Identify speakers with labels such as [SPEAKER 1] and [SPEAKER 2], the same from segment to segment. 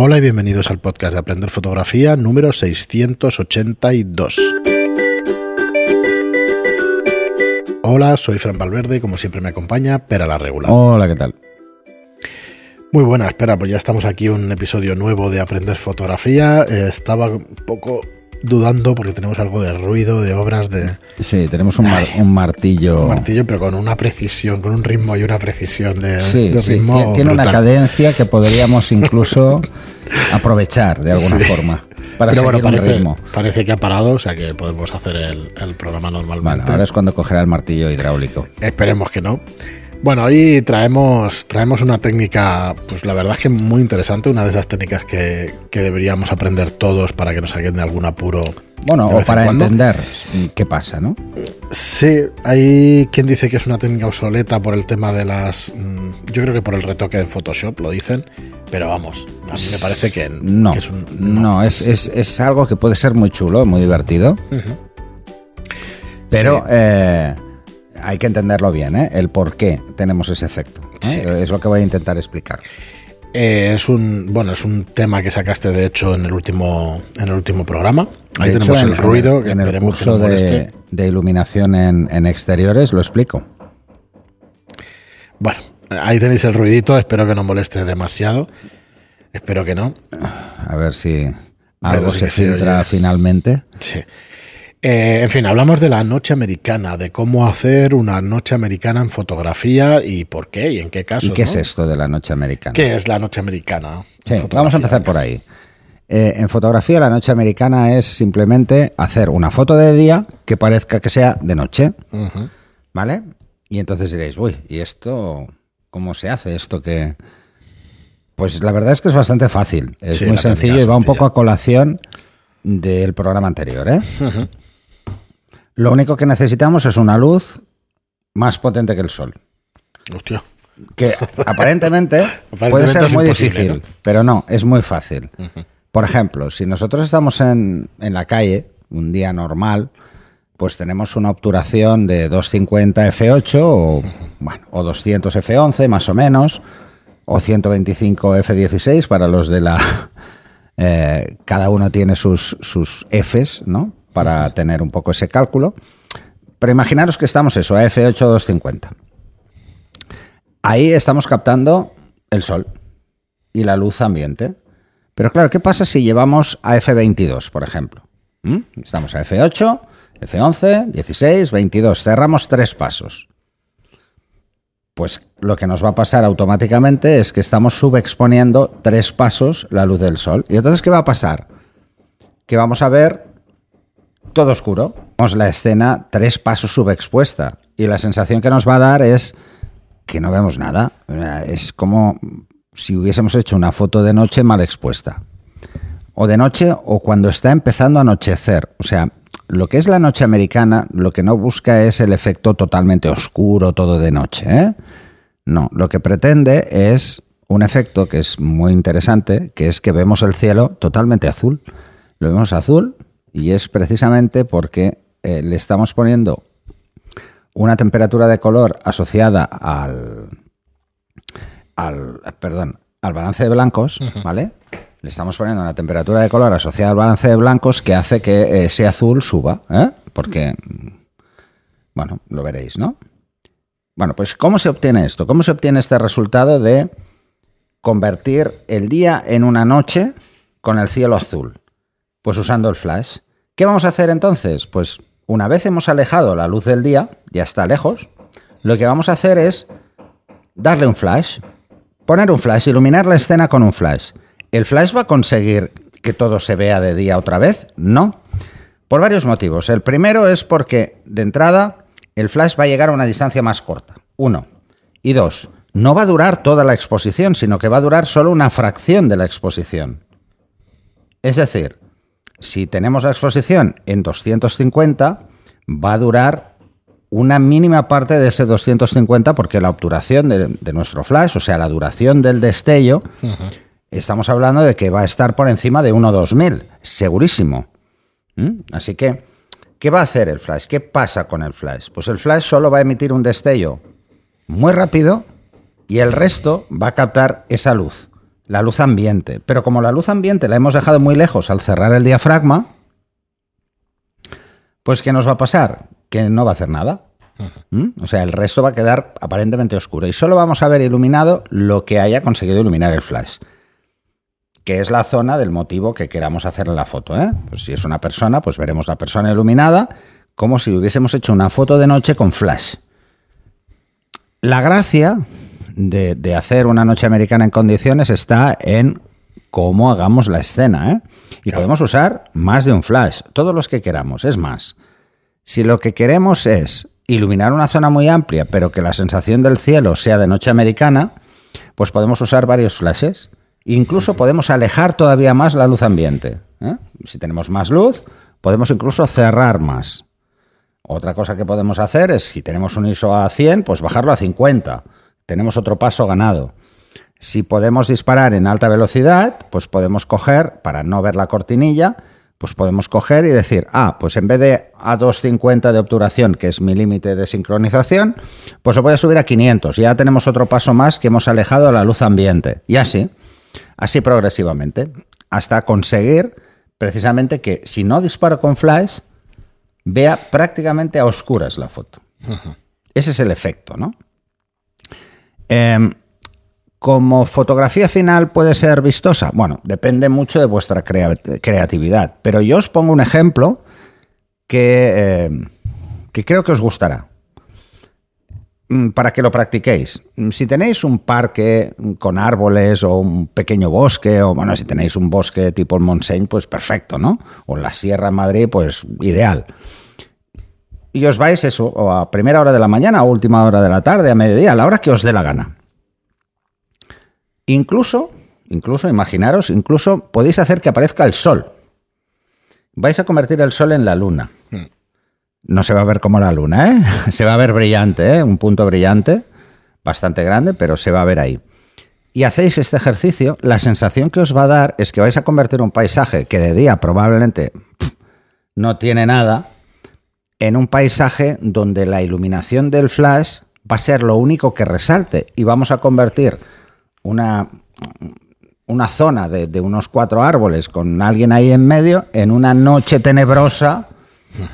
[SPEAKER 1] Hola y bienvenidos al podcast de Aprender Fotografía número 682. Hola, soy Fran Valverde y como siempre me acompaña Pera la Regular.
[SPEAKER 2] Hola, ¿qué tal?
[SPEAKER 1] Muy buena, espera, pues ya estamos aquí un episodio nuevo de Aprender Fotografía. Eh, estaba un poco dudando porque tenemos algo de ruido, de obras, de...
[SPEAKER 2] Sí, tenemos un, mar- un martillo.
[SPEAKER 1] Un martillo, pero con una precisión, con un ritmo y una precisión de,
[SPEAKER 2] Sí,
[SPEAKER 1] de
[SPEAKER 2] sí,
[SPEAKER 1] ritmo
[SPEAKER 2] tiene- una cadencia que podríamos incluso aprovechar de alguna
[SPEAKER 1] Sí.
[SPEAKER 2] forma para
[SPEAKER 1] Pero bueno, parece,
[SPEAKER 2] ritmo.
[SPEAKER 1] parece que ha parado, o sea que podemos hacer el, el programa
[SPEAKER 2] Bueno,
[SPEAKER 1] normalmente.
[SPEAKER 2] ahora es cuando cogerá el martillo hidráulico.
[SPEAKER 1] Esperemos que no. Bueno, hoy traemos, traemos una técnica, pues la verdad es que muy interesante, una de esas técnicas que, que deberíamos aprender todos para que nos saquen de algún apuro.
[SPEAKER 2] Bueno, o
[SPEAKER 1] en
[SPEAKER 2] para entender qué pasa, ¿no?
[SPEAKER 1] Sí, hay quien dice que es una técnica obsoleta por el tema de las... mm, Yo creo que por el retoque en Photoshop, lo dicen, pero vamos, a mí me parece que,
[SPEAKER 2] No,
[SPEAKER 1] que es un...
[SPEAKER 2] no, es, es- es algo que puede ser muy chulo, muy divertido, pero
[SPEAKER 1] Sí.
[SPEAKER 2] eh, hay que entenderlo bien, ¿eh? El por qué tenemos ese efecto. ¿eh?
[SPEAKER 1] Sí.
[SPEAKER 2] Es lo que voy a intentar explicar.
[SPEAKER 1] Eh, es un bueno, es un tema que sacaste de hecho en el último en el último programa. Ahí
[SPEAKER 2] De hecho,
[SPEAKER 1] tenemos
[SPEAKER 2] en-
[SPEAKER 1] el ruido
[SPEAKER 2] en,
[SPEAKER 1] que
[SPEAKER 2] en el
[SPEAKER 1] que
[SPEAKER 2] curso de, de iluminación en, en exteriores lo explico.
[SPEAKER 1] Bueno, ahí tenéis el ruidito, espero que no moleste demasiado. Espero que no.
[SPEAKER 2] A ver si algo
[SPEAKER 1] sí
[SPEAKER 2] se filtra
[SPEAKER 1] oye.
[SPEAKER 2] finalmente.
[SPEAKER 1] Sí. Eh, en fin, hablamos de la noche americana, de cómo hacer una noche americana en fotografía y por qué y en qué casos.
[SPEAKER 2] ¿Y qué es esto de la noche americana?
[SPEAKER 1] ¿Qué es la noche americana?
[SPEAKER 2] Sí, vamos a empezar por ahí. Eh, en fotografía, la noche americana es simplemente hacer una foto de día que parezca que sea de noche. ¿vale? Y entonces diréis, uy, ¿y esto cómo se hace? Esto que. Pues la verdad es que es bastante fácil. Es
[SPEAKER 1] Sí,
[SPEAKER 2] muy sencillo y va un poco a colación del programa anterior, ¿eh? Lo único que necesitamos es una luz más potente que el sol.
[SPEAKER 1] Hostia.
[SPEAKER 2] Que aparentemente, puede ser muy difícil,
[SPEAKER 1] ¿no?
[SPEAKER 2] pero no, es muy fácil. Por ejemplo, si nosotros estamos en, en la calle, un día normal, pues tenemos una obturación de 250 f8 o, bueno, o 200 f11 más o menos, o 125 f16 para los de la... eh, cada uno tiene sus, sus Fs, ¿no? Para tener un poco ese cálculo. Pero imaginaros que estamos eso, a f8 o 250. Ahí estamos captando el sol y la luz ambiente. Pero claro, ¿qué pasa si llevamos a F22, por ejemplo? ¿Mm? Estamos a F8, F11, 16, 22. Cerramos tres pasos. Pues lo que nos va a pasar automáticamente es que estamos subexponiendo tres pasos la luz del sol. ¿Y entonces qué va a pasar? Que vamos a ver todo oscuro. Vemos la escena tres pasos subexpuesta. Y la sensación que nos va a dar es que no vemos nada. Es como si hubiésemos hecho una foto de noche mal expuesta. O de noche o cuando está empezando a anochecer. O sea, lo que es la noche americana, lo que no busca es el efecto totalmente oscuro, todo de noche. ¿eh? No, lo que pretende es un efecto que es muy interesante, que es que vemos el cielo totalmente azul. Lo vemos azul y es precisamente porque eh, le estamos poniendo una temperatura de color asociada al, al perdón, al balance de blancos, ¿vale? Le estamos poniendo una temperatura de color asociada al balance de blancos que hace que eh, ese azul suba, ¿eh? Porque, bueno, lo veréis, ¿no? Bueno, pues ¿cómo se obtiene esto? ¿Cómo se obtiene este resultado de convertir el día en una noche con el cielo azul? Pues usando el flash. ¿Qué vamos a hacer entonces? Pues una vez hemos alejado la luz del día, ya está lejos, lo que vamos a hacer es darle un flash, poner un flash, iluminar la escena con un flash. ¿El flash va a conseguir que todo se vea de día otra vez? No. Por varios motivos. El primero es porque, de entrada, el flash va a llegar a una distancia más corta. Uno. Y dos, no va a durar toda la exposición, sino que va a durar solo una fracción de la exposición. Es decir, si tenemos la exposición en 250, va a durar una mínima parte de ese 250 porque la obturación de, de nuestro flash, o sea, la duración del destello, estamos hablando de que va a estar por encima de 1 2000, segurísimo. ¿Mm? Así que, ¿qué va a hacer el flash? ¿Qué pasa con el flash? Pues el flash solo va a emitir un destello muy rápido y el resto va a captar esa luz. La luz ambiente. Pero como la luz ambiente la hemos dejado muy lejos al cerrar el diafragma, pues ¿qué nos va a pasar? Que no va a hacer nada. ¿Mm? O sea, el resto va a quedar aparentemente oscuro y solo vamos a ver iluminado lo que haya conseguido iluminar el flash, que es la zona del motivo que queramos hacer en la foto. ¿eh? Pues si es una persona, pues veremos la persona iluminada como si hubiésemos hecho una foto de noche con flash. La gracia de, de hacer una noche americana en condiciones está en cómo hagamos la escena. ¿eh? Y
[SPEAKER 1] Claro.
[SPEAKER 2] podemos usar más de un flash, todos los que queramos. Es más, si lo que queremos es iluminar una zona muy amplia, pero que la sensación del cielo sea de noche americana, pues podemos usar varios flashes. Incluso podemos alejar todavía más la luz ambiente. ¿eh? Si tenemos más luz, podemos incluso cerrar más. Otra cosa que podemos hacer es, si tenemos un ISO a 100, pues bajarlo a 50. Tenemos otro paso ganado. Si podemos disparar en alta velocidad, pues podemos coger, para no ver la cortinilla, pues podemos coger y decir, ah, pues en vez de a 250 de obturación, que es mi límite de sincronización, pues lo voy a subir a 500. Ya tenemos otro paso más que hemos alejado a la luz ambiente. Y así, así progresivamente, hasta conseguir precisamente que si no disparo con flash, vea prácticamente a oscuras la foto. Ese es el efecto, ¿no? Em, como fotografía final puede ser vistosa. Bueno, depende mucho de vuestra crea- creatividad. Pero yo os pongo un ejemplo que, em, que creo que os gustará. Mm, Para que lo practiquéis. Mm, Si tenéis un parque con árboles o un pequeño bosque, o bueno, si tenéis un bosque tipo el Montseny, pues perfecto, ¿no? O la Sierra Madrid, pues ideal y os vais eso, o a primera hora de la mañana, a última hora de la tarde, a mediodía, a la hora que os dé la gana. Incluso, incluso, imaginaros, incluso podéis hacer que aparezca el sol. Vais a convertir el sol en la luna. No se va a ver como la luna, ¿eh? Se va a ver brillante, ¿eh? Un punto brillante, bastante grande, pero se va a ver ahí. Y hacéis este ejercicio, la sensación que os va a dar es que vais a convertir un paisaje que de día probablemente no tiene nada, en un paisaje donde la iluminación del flash va a ser lo único que resalte y vamos a convertir una, una zona de, de unos cuatro árboles con alguien ahí en medio en una noche tenebrosa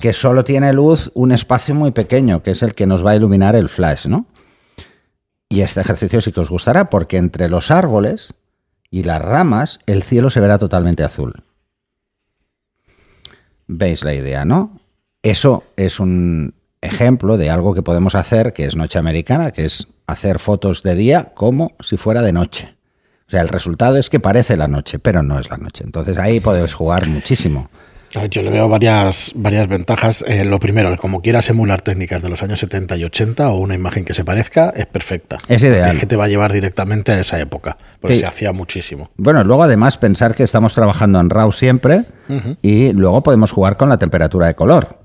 [SPEAKER 2] que solo tiene luz un espacio muy pequeño, que es el que nos va a iluminar el flash, ¿no? Y este ejercicio sí que os gustará porque entre los árboles y las ramas el cielo se verá totalmente azul. ¿Veis la idea, no? Eso es un ejemplo de algo que podemos hacer que es noche americana, que es hacer fotos de día como si fuera de noche. O sea, el resultado es que parece la noche, pero no es la noche. Entonces ahí podéis jugar muchísimo.
[SPEAKER 1] A ver, Yo le veo varias, varias ventajas. Eh, lo primero, como quieras emular técnicas de los años 70 y 80 o una imagen que se parezca, es perfecta.
[SPEAKER 2] Es ideal.
[SPEAKER 1] Es que te va a llevar directamente a esa época, porque
[SPEAKER 2] Sí.
[SPEAKER 1] se hacía muchísimo.
[SPEAKER 2] Bueno, luego además pensar que estamos trabajando en RAW siempre y luego podemos jugar con la temperatura de color.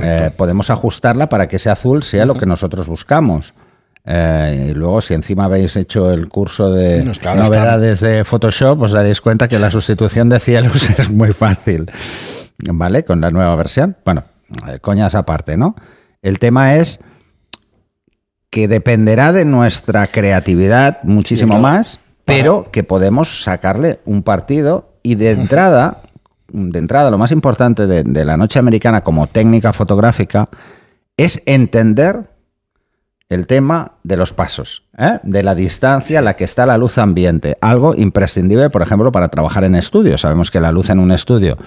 [SPEAKER 2] Eh, podemos ajustarla para que ese azul sea lo que nosotros buscamos. Eh, y luego, si encima habéis hecho el curso de
[SPEAKER 1] No,
[SPEAKER 2] novedades de Photoshop, os daréis cuenta que la sustitución de cielos es muy fácil. ¿Vale? Con la nueva versión. Bueno, eh, coñas aparte, ¿no? El tema es que dependerá de nuestra creatividad muchísimo
[SPEAKER 1] Sí, ¿no?
[SPEAKER 2] más, pero que podemos sacarle un partido y de entrada, de entrada, lo más importante de, la noche americana como técnica fotográfica es entender el tema de los pasos, ¿eh? de la distancia a la que está la luz ambiente. Algo imprescindible, por ejemplo, para trabajar en estudio. Sabemos que la luz en un estudio,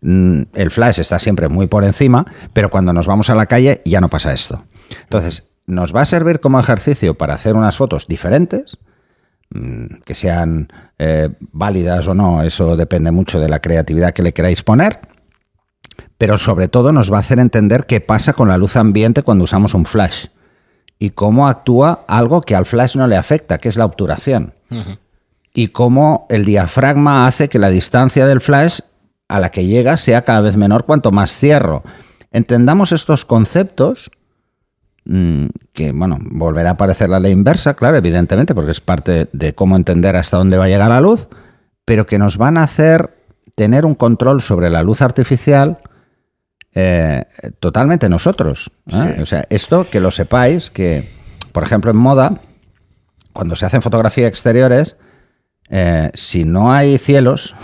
[SPEAKER 2] mm, el flash está siempre muy por encima, pero cuando nos vamos a la calle ya no pasa esto. Entonces, nos va a servir como ejercicio para hacer unas fotos diferentes, que sean eh, válidas o no, eso depende mucho de la creatividad que le queráis poner, pero sobre todo nos va a hacer entender qué pasa con la luz ambiente cuando usamos un flash y cómo actúa algo que al flash no le afecta, que es la obturación. Y cómo el diafragma hace que la distancia del flash a la que llega sea cada vez menor cuanto más cierro. Entendamos estos conceptos, mm, que bueno, volverá a aparecer la ley inversa, claro, evidentemente, porque es parte de cómo entender hasta dónde va a llegar la luz, pero que nos van a hacer tener un control sobre la luz artificial eh, totalmente nosotros. ¿eh?
[SPEAKER 1] Sí.
[SPEAKER 2] O sea, esto que lo sepáis, que, por ejemplo, en moda, cuando se hacen fotografías exteriores, eh, si no hay cielos,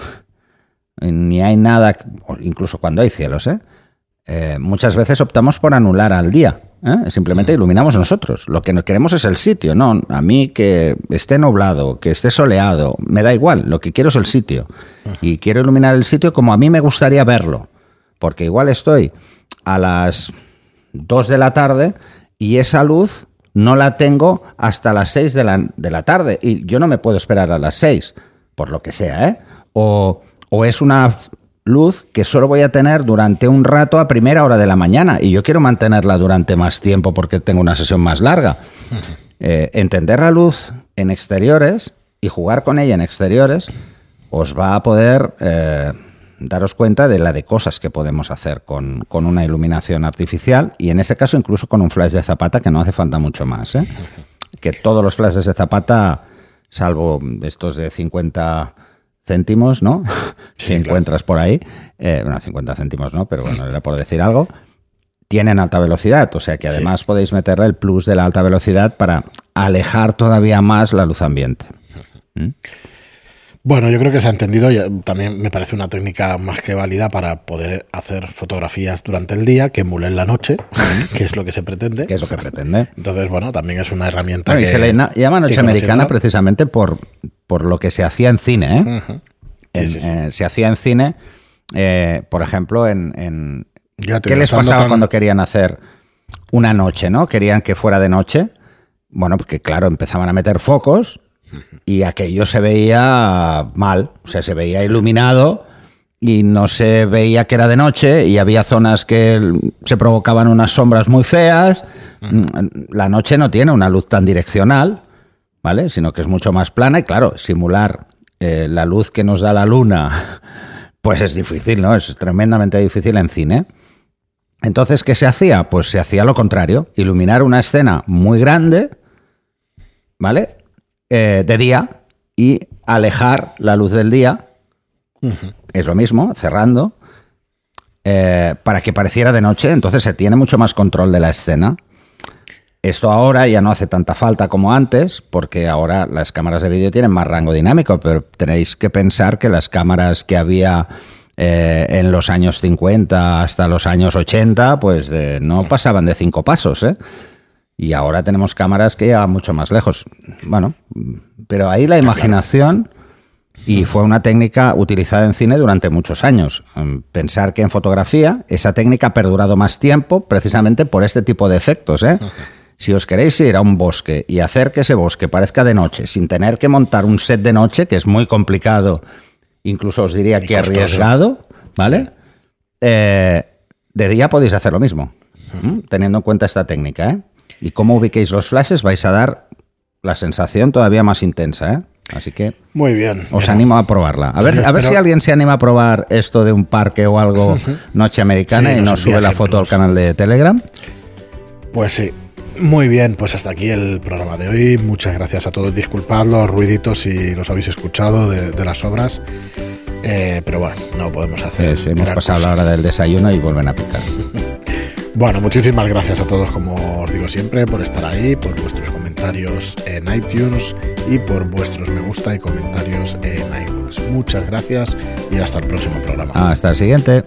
[SPEAKER 2] ni hay nada, incluso cuando hay cielos, muchas veces optamos por anular al día. Simplemente iluminamos nosotros. Lo que queremos es el sitio, ¿no? A mí que esté nublado, que esté soleado, me da igual. Lo que quiero es el sitio. Y quiero iluminar el sitio como a mí me gustaría verlo. Porque igual estoy a las 2 de la tarde y esa luz no la tengo hasta las 6 de la, de la tarde y yo no me puedo esperar a las 6, por lo que sea, ¿eh? O, o es una luz que solo voy a tener durante un rato a primera hora de la mañana y yo quiero mantenerla durante más tiempo porque tengo una sesión más larga. Eh, entender la luz en exteriores y jugar con ella en exteriores os va a poder eh, daros cuenta de la de cosas que podemos hacer con, una iluminación artificial y en ese caso incluso con un flash de zapata que no hace falta mucho más. ¿eh? Que todos los flashes de zapata, salvo estos de 50 céntimos, ¿no? si encuentras por ahí, eh, bueno, 50 céntimos no, pero bueno, era por decir algo, tienen alta velocidad, o sea que además podéis meterle el plus de la alta velocidad para alejar todavía más la luz ambiente. ¿Mm?
[SPEAKER 1] Bueno, yo creo que se ha entendido y también me parece una técnica más que válida para poder hacer fotografías durante el día que emulen la noche, que es lo que se pretende.
[SPEAKER 2] Que es lo que pretende.
[SPEAKER 1] Entonces, bueno, también es una herramienta que...
[SPEAKER 2] Y se le llama noche americana precisamente por, por lo que se hacía en cine, ¿eh? eh se hacía en cine, eh, por ejemplo, en... ¿Qué les pasaba cuando querían hacer una noche, no? Querían que fuera de noche. Bueno, porque claro, empezaban a meter focos y aquello se veía mal, o sea, se veía iluminado y no se veía que era de noche y había zonas que se provocaban unas sombras muy feas. La noche no tiene una luz tan direccional, ¿vale? Sino que es mucho más plana y claro, simular eh, la luz que nos da la luna, pues es difícil, ¿no? Es tremendamente difícil en cine. Entonces, ¿qué se hacía? Pues se hacía lo contrario, iluminar una escena muy grande, ¿vale? Eh, de día y alejar la luz del día. Es lo mismo, cerrando, eh, para que pareciera de noche. Entonces se tiene mucho más control de la escena. Esto ahora ya no hace tanta falta como antes, porque ahora las cámaras de vídeo tienen más rango dinámico, pero tenéis que pensar que las cámaras que había eh, en los años 50 hasta los años 80, pues no pasaban de cinco pasos. ¿eh? Y ahora tenemos cámaras que llevan mucho más lejos. Bueno, pero ahí la imaginación, y fue una técnica utilizada en cine durante muchos años. Em, pensar que en fotografía esa técnica ha perdurado más tiempo precisamente por este tipo de efectos. ¿eh? Si os queréis ir a un bosque y hacer que ese bosque parezca de noche, sin tener que montar un set de noche, que es muy complicado, incluso os diría que arriesgado, ¿vale? Eh, de día podéis hacer lo mismo, teniendo en cuenta esta técnica. ¿eh? Y cómo ubiquéis los flashes vais a dar la sensación todavía más intensa, ¿eh? Así que
[SPEAKER 1] muy bien.
[SPEAKER 2] Os animo a probarla. A ver, a ver si alguien se anima a probar esto de un parque o algo noche americana y nos sube la foto al canal de Telegram.
[SPEAKER 1] Pues sí. Muy bien, pues hasta aquí el programa de hoy. Muchas gracias a todos. Disculpad los ruiditos si los habéis escuchado de, las obras. Eh, pero bueno, no podemos hacer.
[SPEAKER 2] hemos pasado la hora del desayuno y vuelven a picar.
[SPEAKER 1] Bueno, muchísimas gracias a todos, como os digo siempre, por estar ahí, por vuestros comentarios en iTunes y por vuestros me gusta y comentarios en iTunes. Muchas gracias y hasta el próximo programa.
[SPEAKER 2] Hasta el siguiente.